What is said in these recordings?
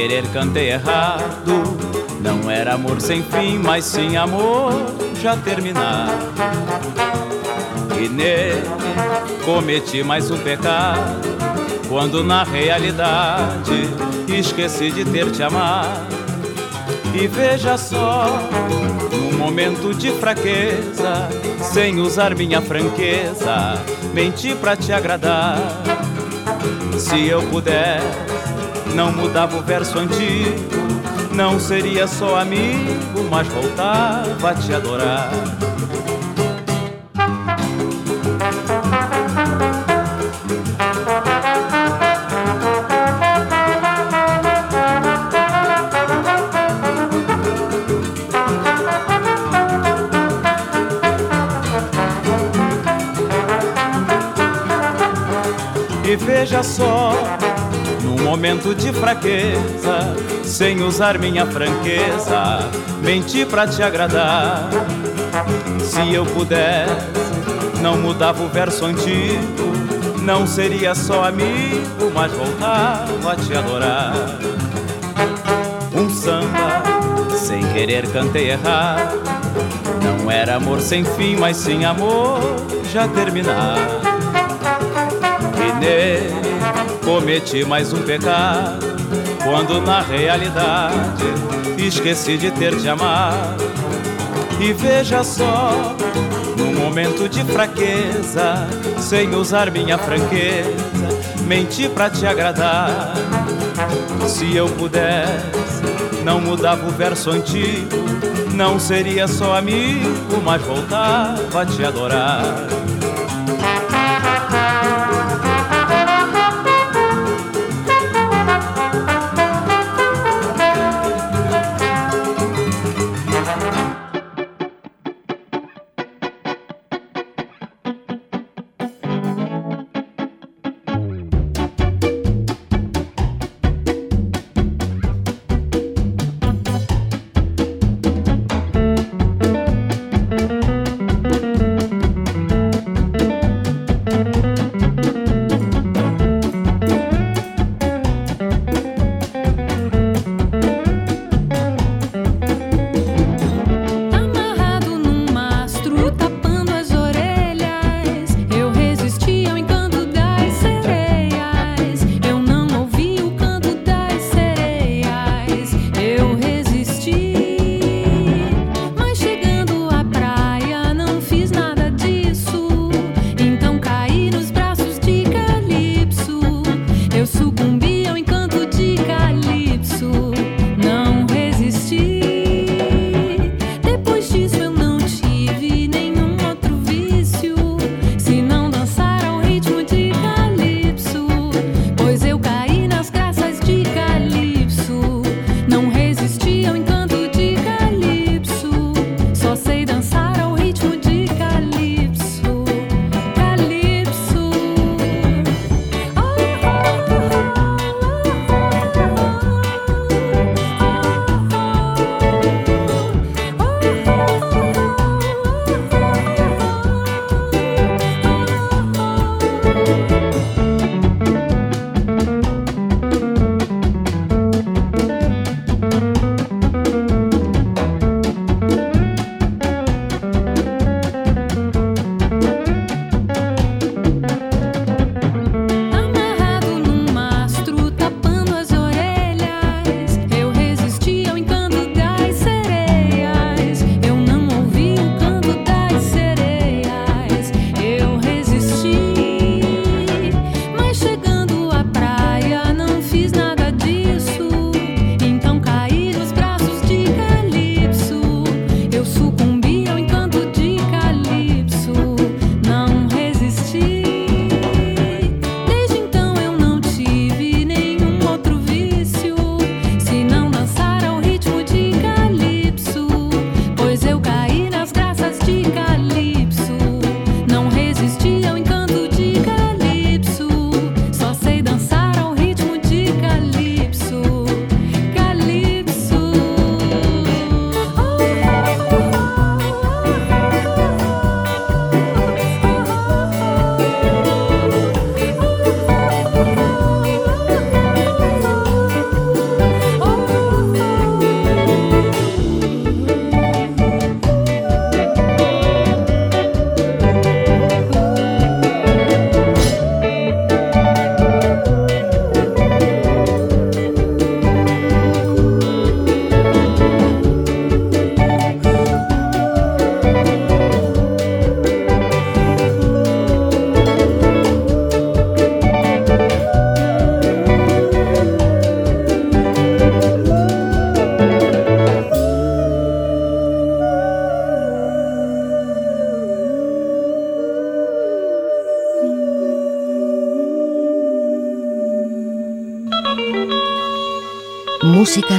querer cantei errado. Não era amor sem fim, mas sim amor já terminado. E nele cometi mais um pecado, quando na realidade esqueci de ter te amado. E veja só, num momento de fraqueza, sem usar minha franqueza, menti pra te agradar. Se eu puder não mudava o verso antigo. Não seria só amigo, mas voltava a te adorar. E veja só momento de fraqueza, sem usar minha franqueza, menti pra te agradar. Se eu pudesse, não mudava o verso antigo, não seria só amigo, mas voltava a te adorar. Um samba, sem querer cantei errado, não era amor sem fim, mas sim amor já terminar. E nele cometi mais um pecado, quando na realidade esqueci de ter te amado. E veja só, num momento de fraqueza, sem usar minha franqueza, menti pra te agradar. Se eu pudesse, não mudava o verso antigo, não seria só amigo, mas voltava a te adorar.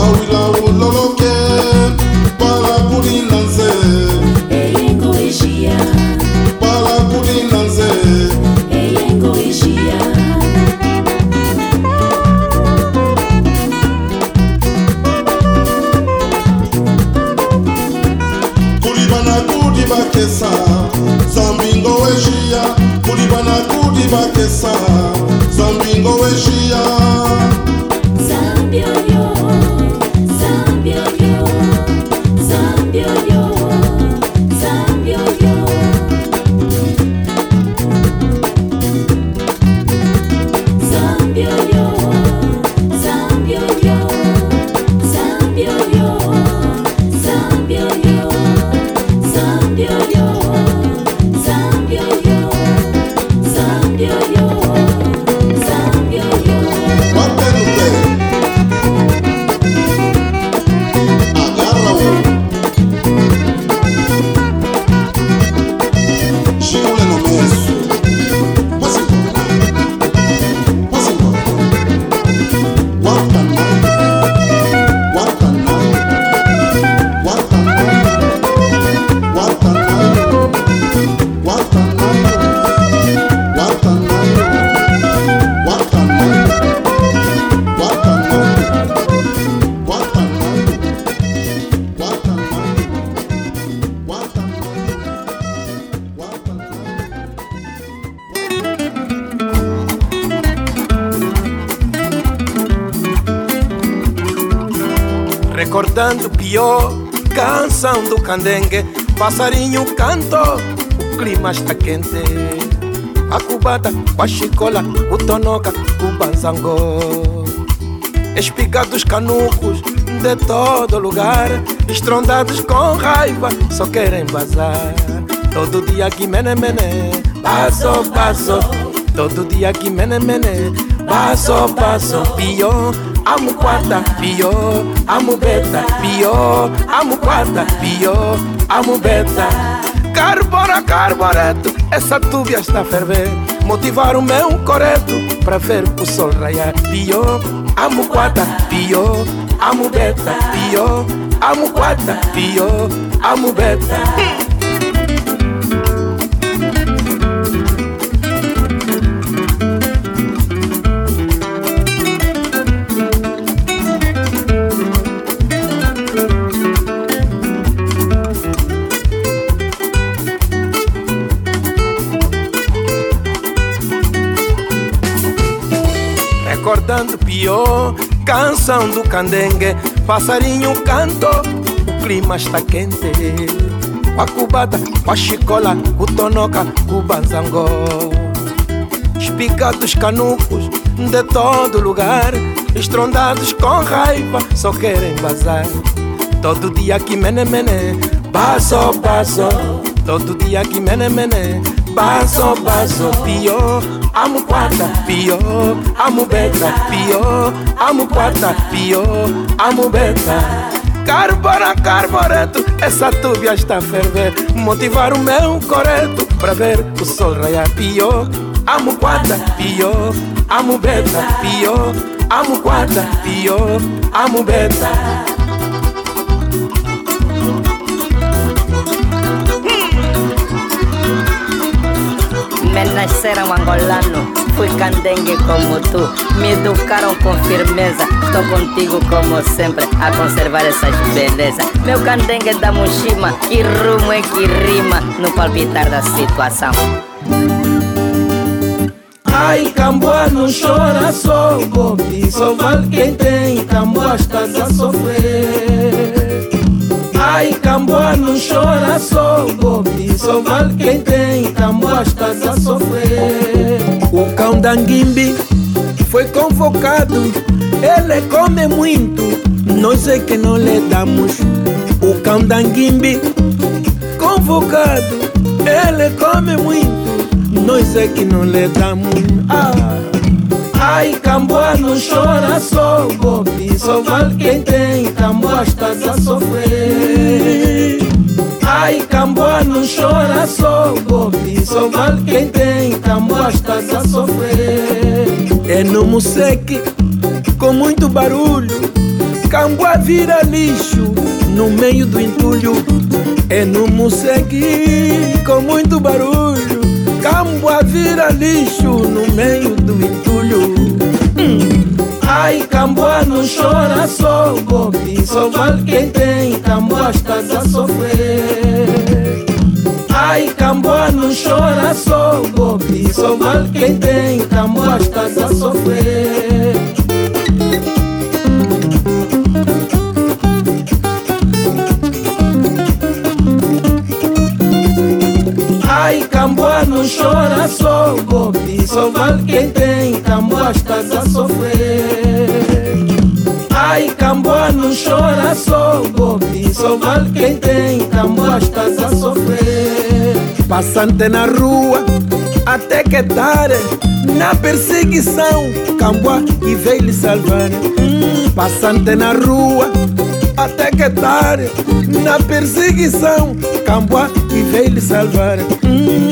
wọ́n wí lọ́wọ́ lọ́wọ́. Pior, canção do candengue Passarinho cantou, o clima está quente. A cubata, chicola, o tonoca, o banzangô Espigados canucos de todo lugar Estrondados com raiva, só querem vazar. Todo dia aqui mene mene, passo passo. Todo dia aqui mene mene, passo passo. Pior, amo quanta piô amo beta piô amo piyo piô, amo beta. Carbora, carboreto, essa tubia está a ferver. Motivar o meu coreto. Pra ver o sol raiar. Amo beta piô amubeta piyo piô amo beta. Canção do candengue Passarinho cantou, o clima está quente. Com a cubata, com a chicola, o tonoca, o banzangô Espigados canucos de todo lugar Estrondados com raiva, só querem vazar Todo dia aqui mene mene, passo Todo dia aqui mene mene, passo passo Pior, amo quarta, pior, amo beta Pior, amo quarta, pior, amo beta Carbona, carboreto, essa túbia está a ferver. Motivar o meu coreto para ver o sol raiar Pior, amo quarta, pior, amo beta Pior, amo quarta, pior, amo beta nasceram angolano, fui candengue como tu. Me educaram com firmeza, estou contigo como sempre a conservar essas belezas. Meu candengue da Mushima, que rumo é que rima. No palpitar da situação. Ai, Camboa não chora só, Bobi Só vale quem tem, Camboa estás a sofrer Ai, Camboa não chora só, Bobi Só vale quem tem, Camboa estás a sofrer. O cão da Nguimbi foi convocado Ele come muito, nós é que não lhe damos. O cão da Nguimbi convocado Ele come muito, nós é que não lhe damos. Ah. Ai, Camboa não chora só, Bobi Só vale quem tem, Camboa estás a sofrer Ai, Camboa não chora só, Bobi Só vale quem tem, Camboa estás a sofrer. É no Museque, com muito barulho Camboa vira lixo no meio do entulho. É no Museque, com muito barulho Camboa vira lixo no meio do entulho. Ai, Camboa não chora só, Bobi Só vale quem tem, Camboa estás a sofrer. Ai, Camboa não chora só golpe Só vale quem tem, Camboa estás a sofrer não chora só golpe Só vale quem tem, Camboa estás a sofrer. Ai, Camboa não chora só golpe Só vale quem tem, Camboa estás a sofrer. Passante na rua, até que é tarde Na perseguição, Camboa e veio lhe salvar. Hum, Passante na rua, até que é tarde Na perseguição, Camboa e veio lhe salvar. Hum,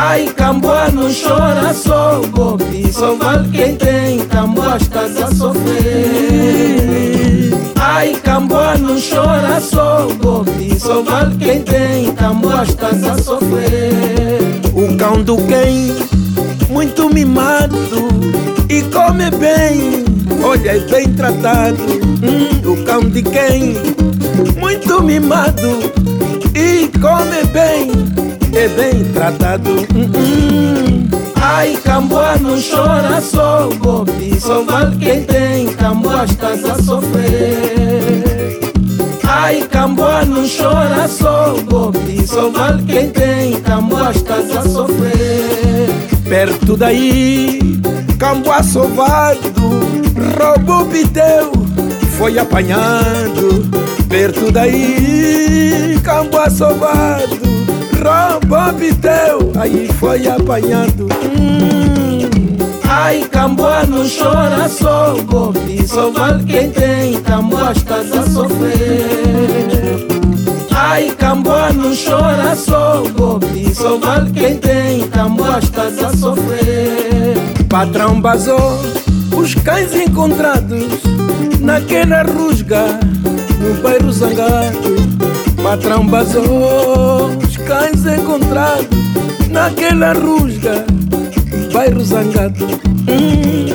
Ai, Camboa não chora só golpe Só vale quem tem, Camboa estás a sofrer. Ai, Camboa não chora só golpe Só vale quem tem, Camboa estás a sofrer. O cão do quem, muito mimado E come bem, olha é bem tratado. Hum, O cão de quem, muito mimado E come bem, é bem tratado. Ai, Camboa não chora só golpe Só vale quem tem, Camboa estás a sofrer. Ai, Camboa não chora só golpe Só vale quem tem, Camboa estás a sofrer. Perto daí, Camboa sovado Roubou piteu, foi apanhado. Perto daí, Camboa sovado aí foi apanhado Hum. Ai, Camboa não chora só golpe Só vale quem tem, Camboa estás a sofrer. Ai, Camboa não chora só golpe Só vale quem tem, Camboa estás a sofrer. Patrão basou os cães encontrados Naquela rusga, no bairro zangado. Patrão basou os cães encontrados Naquela rusga, bairro zangado Hum.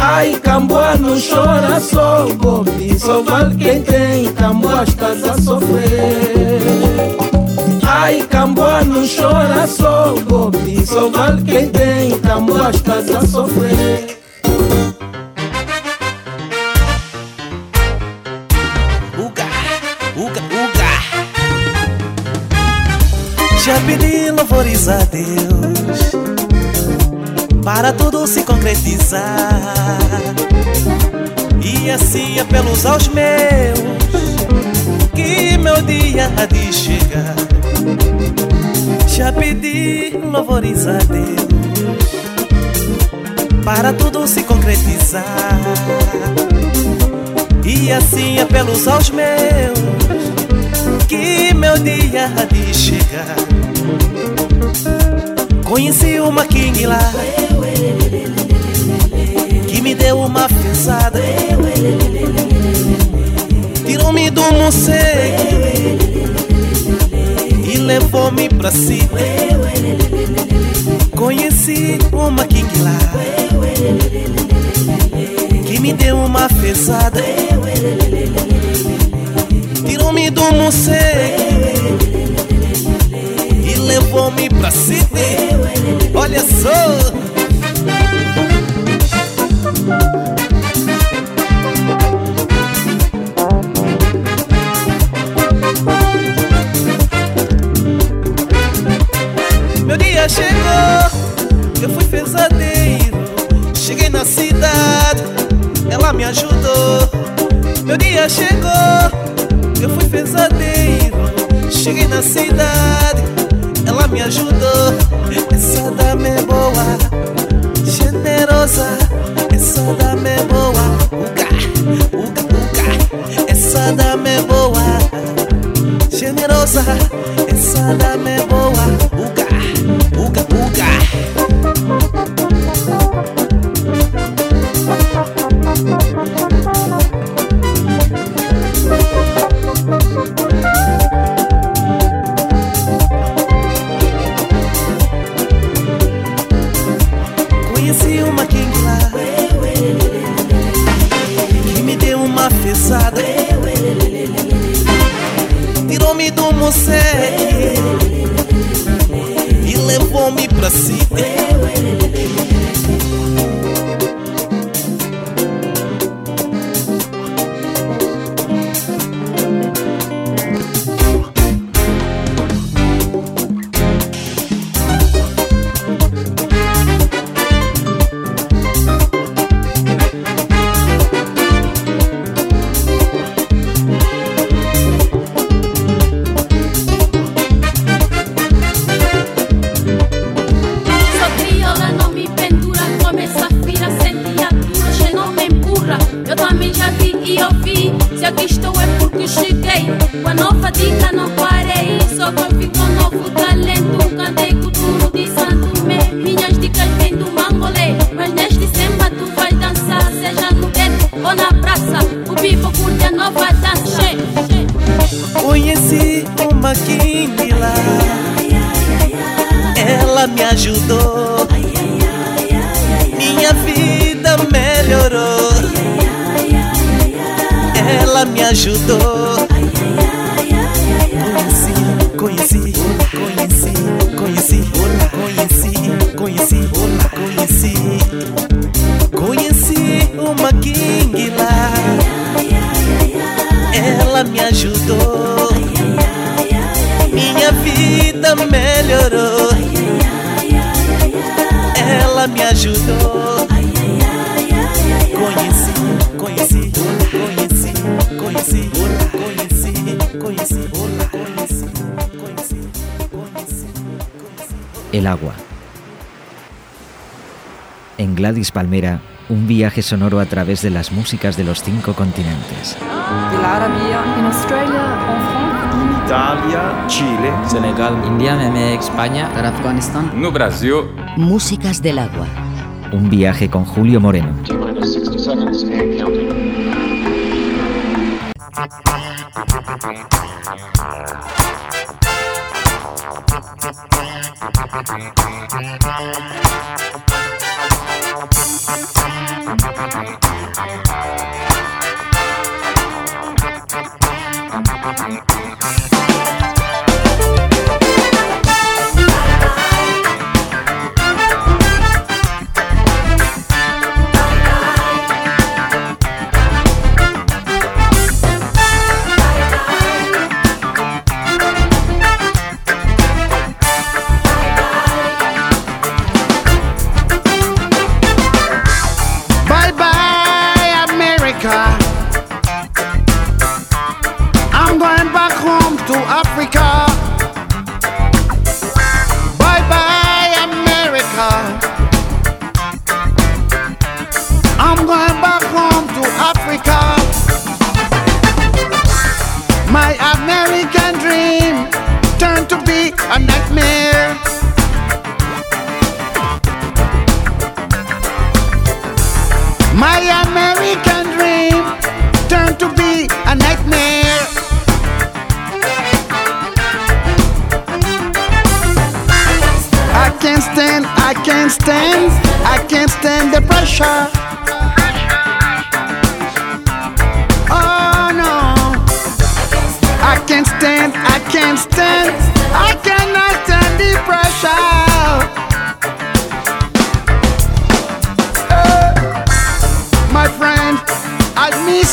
Ai, Camboa não chora só golpe Só vale quem tem, Camboa estás a sofrer Ai, Camboa não chora só golpe Só vale quem tem, Camboa estás a sofrer Já pedi louvores a Deus para tudo se concretizar e assim é pelos aos meus que meu dia há de chegar. Já pedi louvores a Deus para tudo se concretizar e assim é pelos aos meus que meu dia há de chegar. Conheci uma King lá que me deu uma fezada, tirou-me do morcego e levou-me pra si. Conheci uma King lá que me deu uma fezada, tirou-me do morcego levou-me pra Sydney. Olha só. Meu dia chegou, eu fui pesadeiro. Cheguei na cidade, ela me ajudou. Meu dia chegou, eu fui pesadeiro. Cheguei na cidade, ela me ajudou. Essa dama é boa, generosa. Essa dama é boa, uga, uga, uga. Essa dama é boa, generosa. Essa dama é boa, Gladys Palmera, un viaje sonoro a través de las músicas de los cinco continentes. Arabia, en Australia, en Francia, Italia, Chile, Senegal, India, Meme, España, Afganistán, no Brasil. Músicas del agua. Un viaje con Julio Moreno.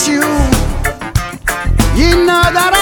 you. You know that I.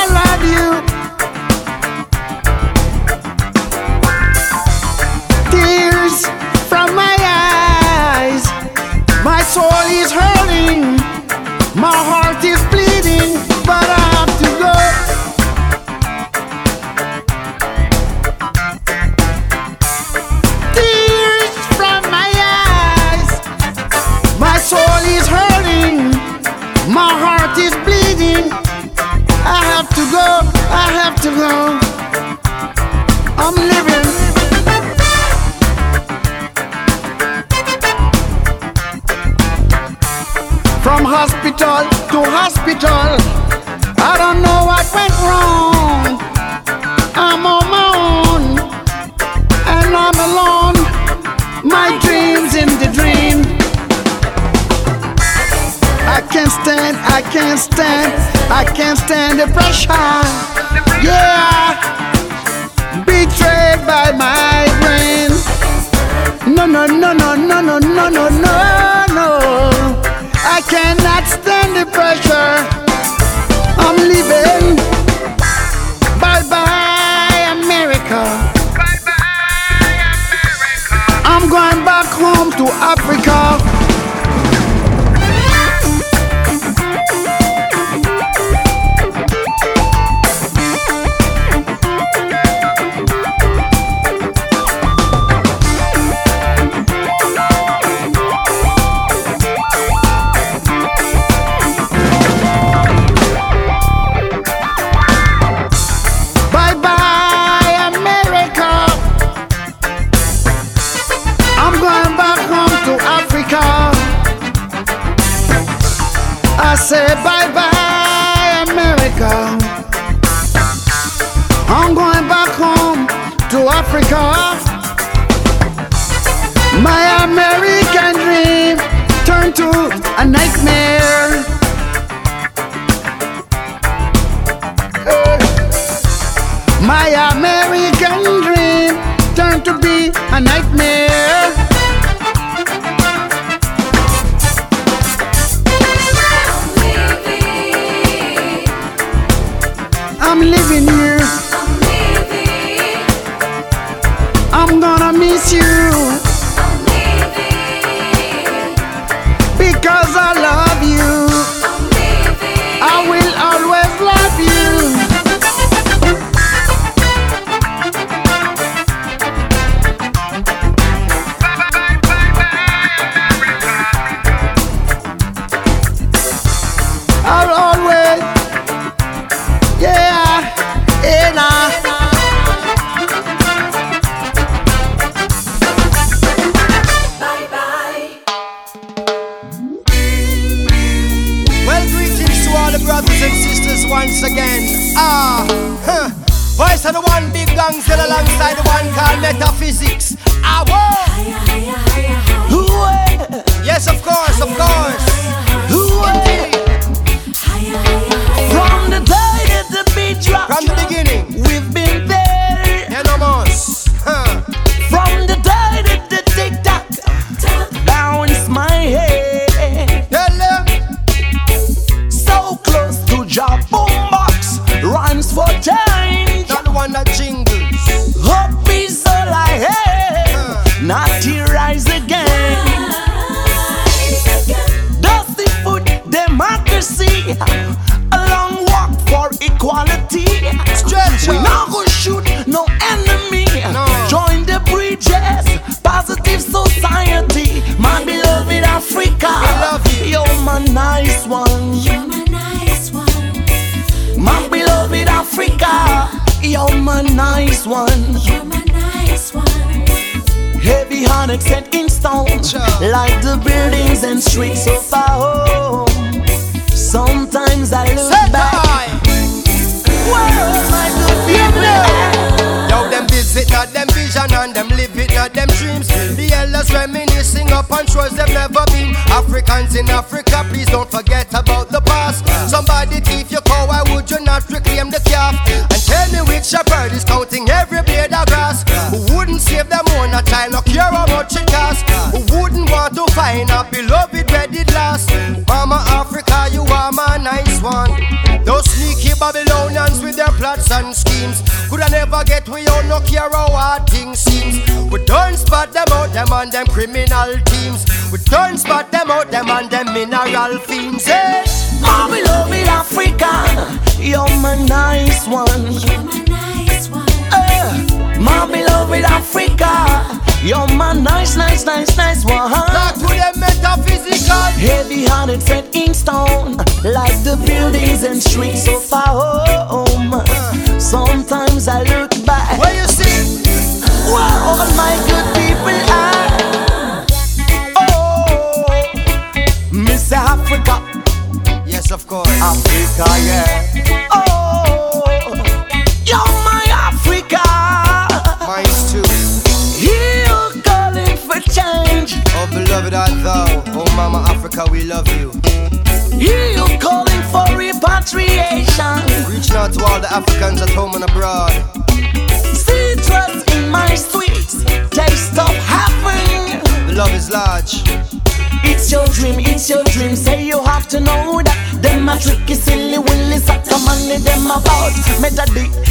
set in stone, like the buildings and streets of our home.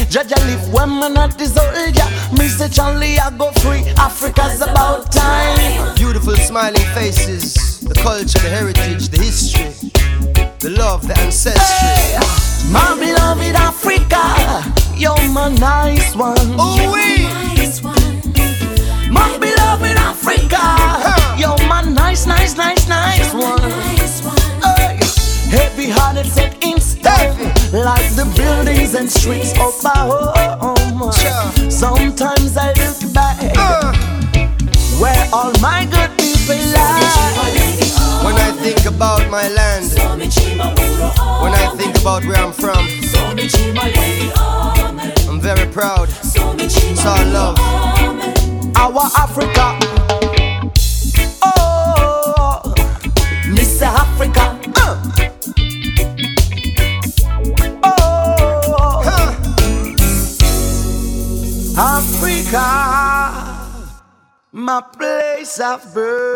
Judge, I live women at this old, yeah. Charlie, I go free. Africa's about time. Beautiful smiling faces, the culture, the heritage, the history, the love, the ancestry. Hey, my beloved Africa, you're my nice one. Ooh, and streets of my home. Sometimes I look back uh. where all my good people lie. When I think about my land, when I think about where I'm from. Southburn.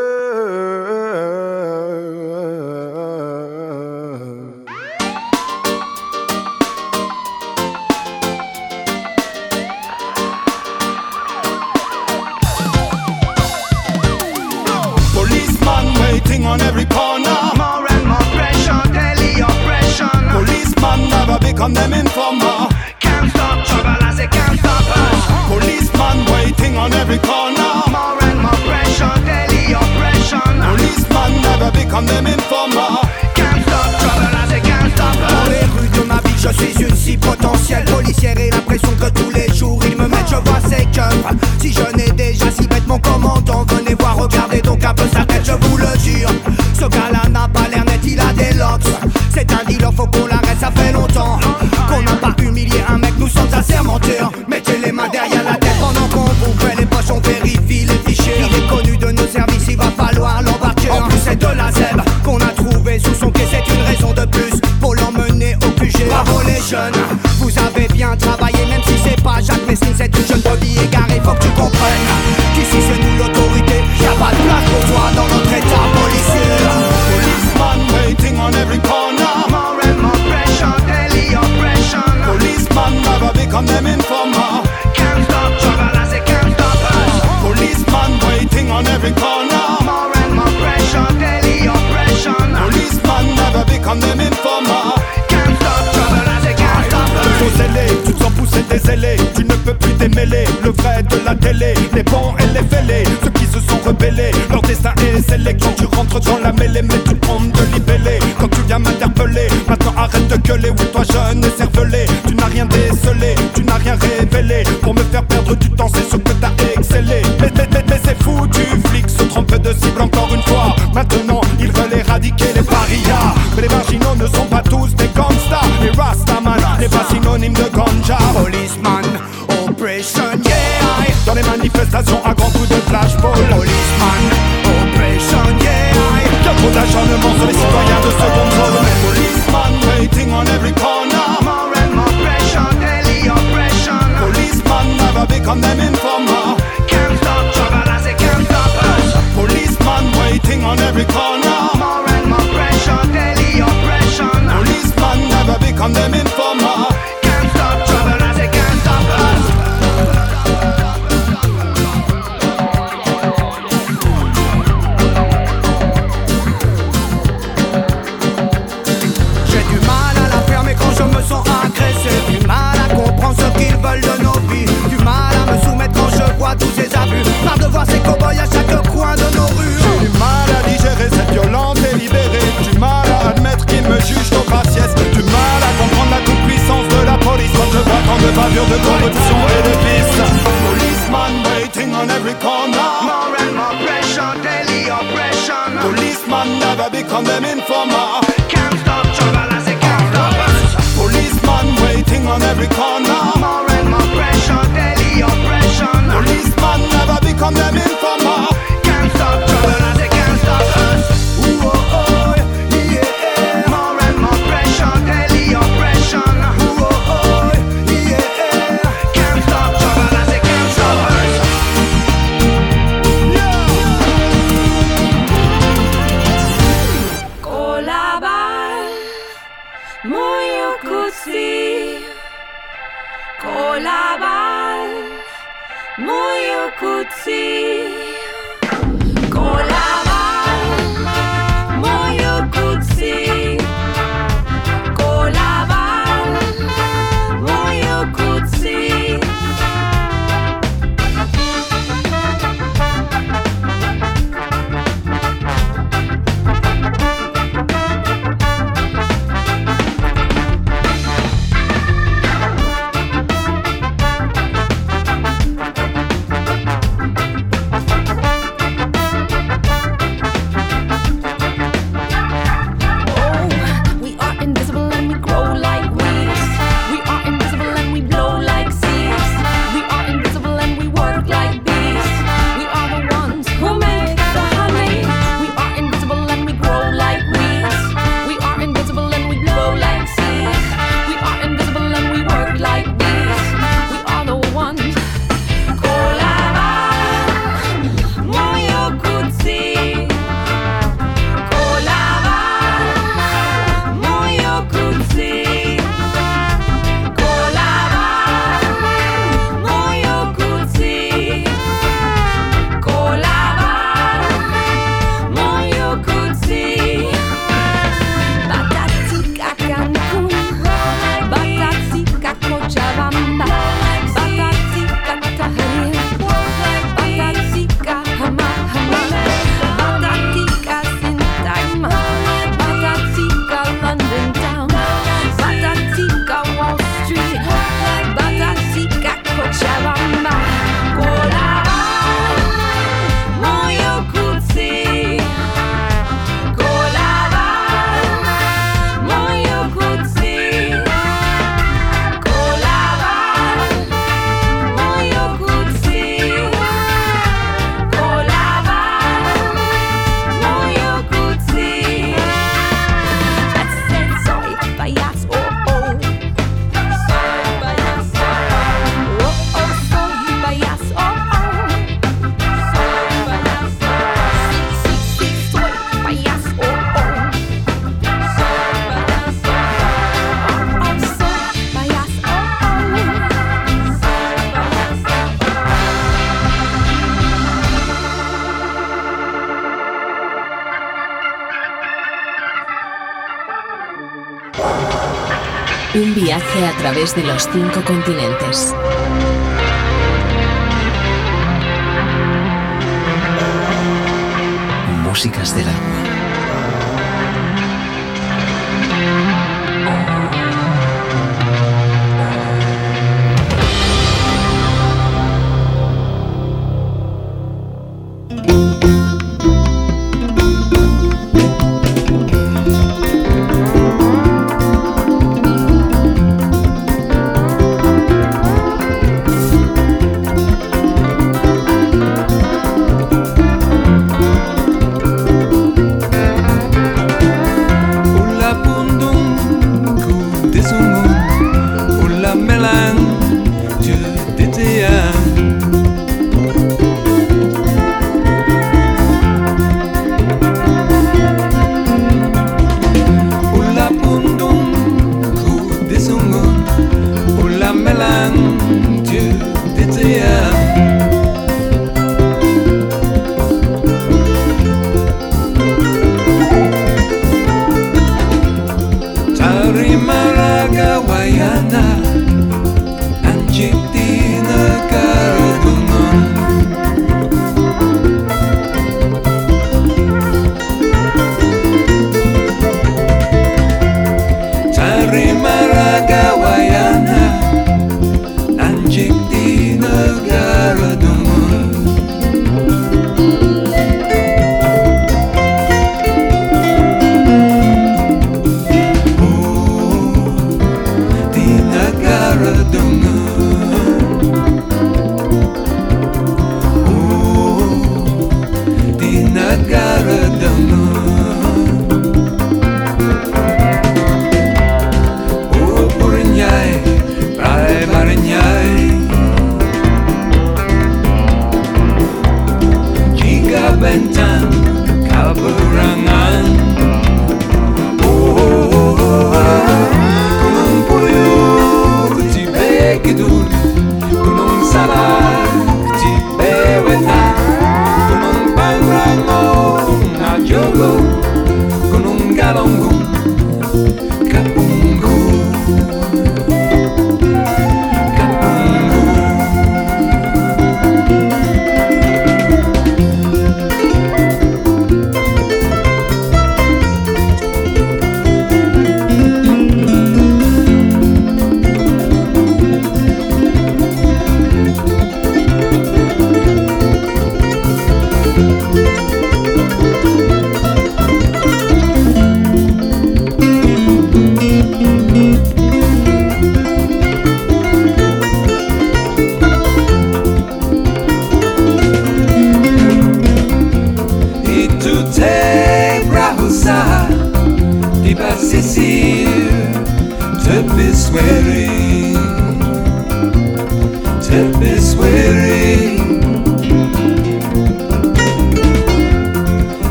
scellé Quand tu rentres dans la mêlée Mais tout le monde de libellé Quand tu viens m'interpeller Maintenant arrête de gueuler. Oui toi jeune et cervelé Tu n'as rien décelé Tu n'as rien révélé. Pour me faire perdre du temps C'est ce que t'as excellé. Mais, mais, mais, mais c'est fou du flic Se trompe de cible encore une fois. Maintenant ils veulent éradiquer les parias. Mais les marginaux ne sont pas tous des gangsters. Les Rastaman n'est pas synonyme de ganja. Policeman, oppression, yeah. Dans les manifestations à grand coup de flashball Policeman d'acharnement sur les citoyens de seconde zone Policeman waiting on every corner. More and more pressure, daily oppression. Policeman never become them in the visa Policeman waiting on every corner. More and more pressure, daily oppression. Policeman never become them informer. Can't stop trouble as it can't stop us. Policeman waiting on every corner. More and more pressure, daily oppression. Policeman never become them informer. viaje a través de los cinco continentes. Músicas del alma.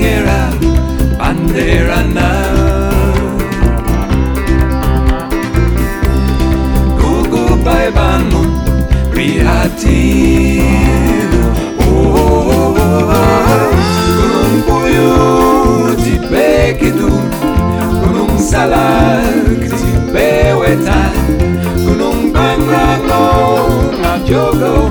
Era bandera na, Go, go, banu, rihati. Oh, oh, oh, oh. oh, oh, oh. Kurumpuyo, tipekidu, kurum salak, tipewetan, na.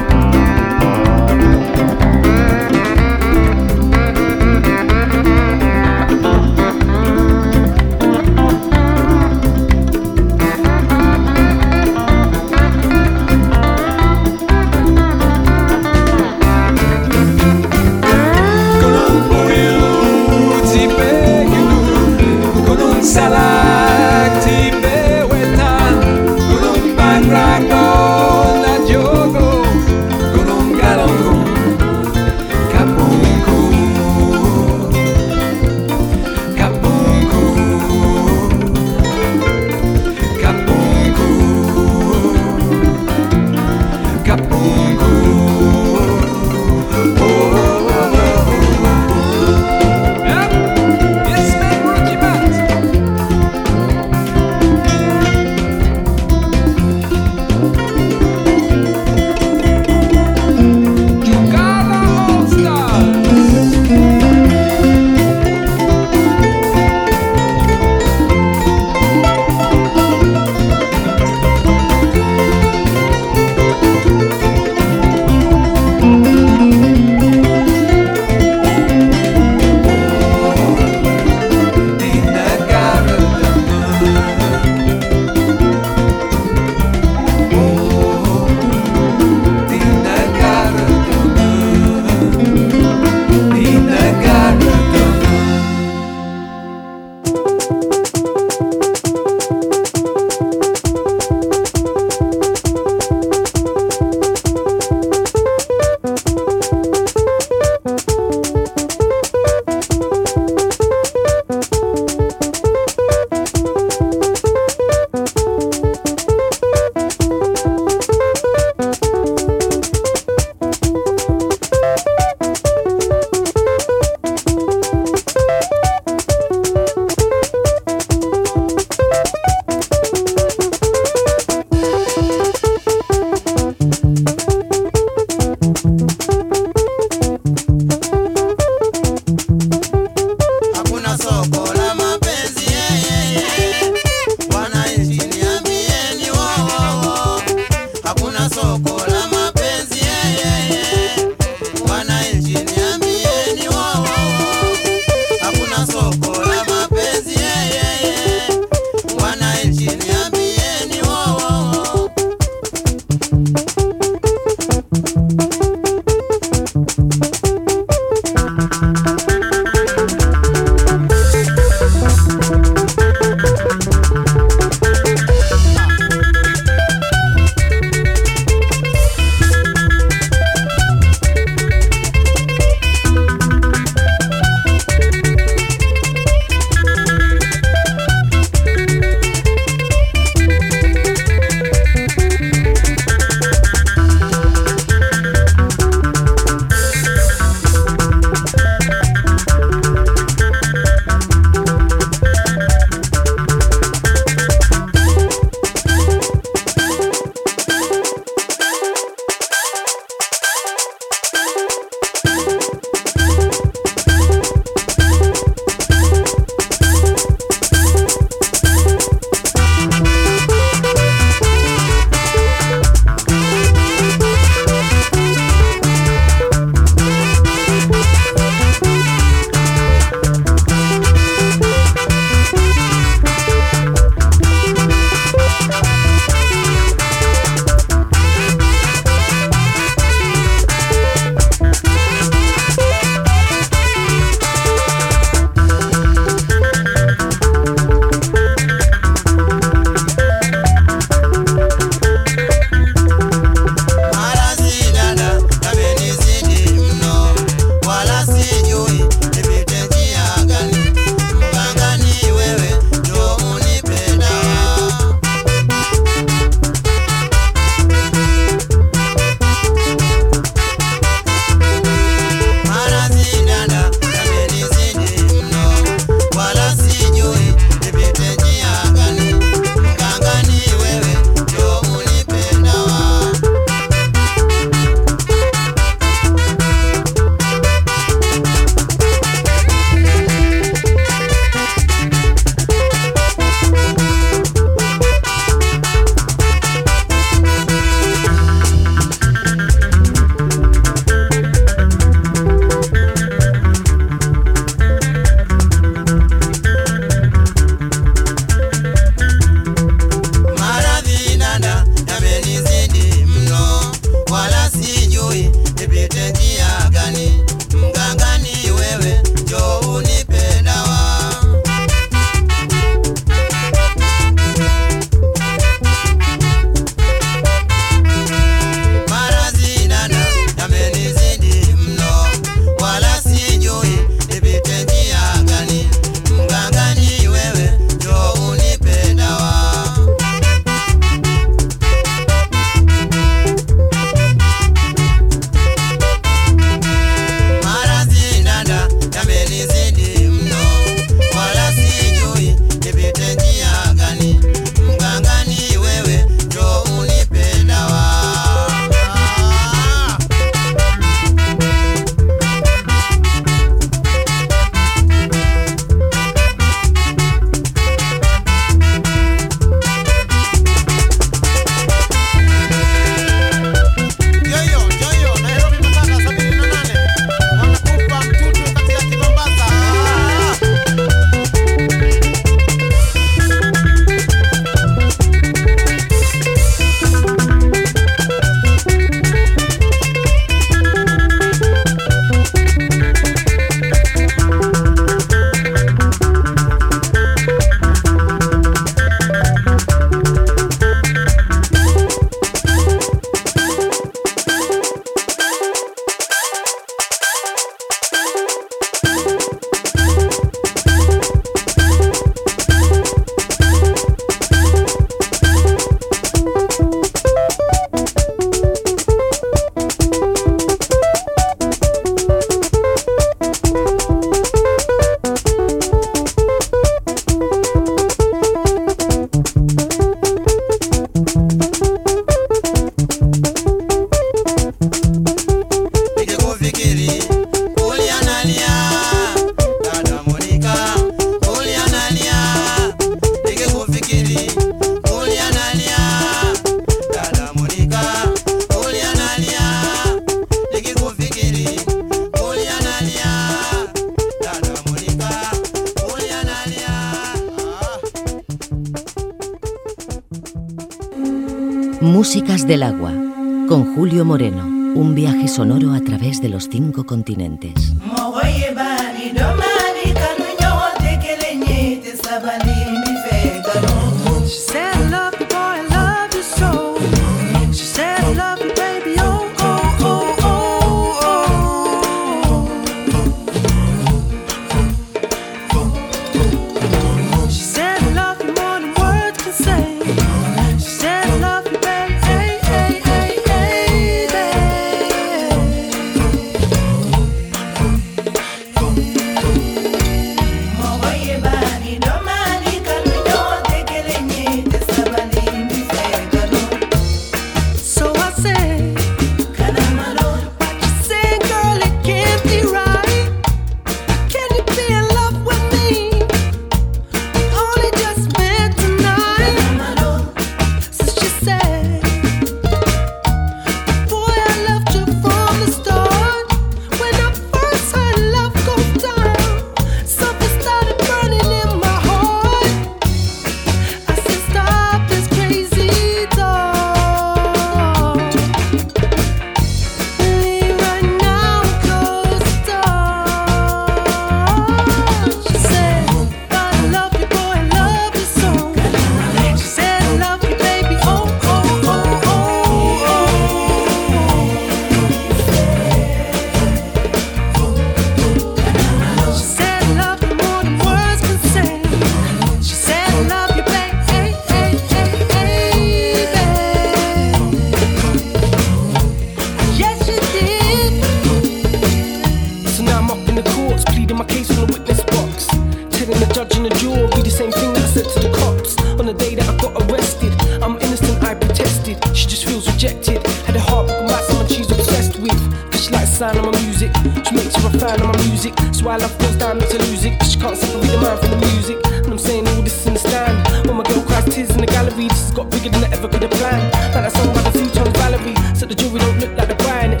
I got arrested. I'm innocent, I protested. She just feels rejected. Had a heart broken by someone she's obsessed with. Cause she likes the sound of my music. She makes her a fan of my music. So I love goes down to music. Cause she can't separate the man from the music. And I'm saying all this in the stand. When my girl cries tears in the gallery, this has got bigger than I ever could have planned. Like that song by the futon Valerie. So the jewelry don't look like they're buying it.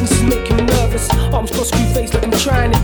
This is making me nervous. Arms crossed, screw face like I'm trying it.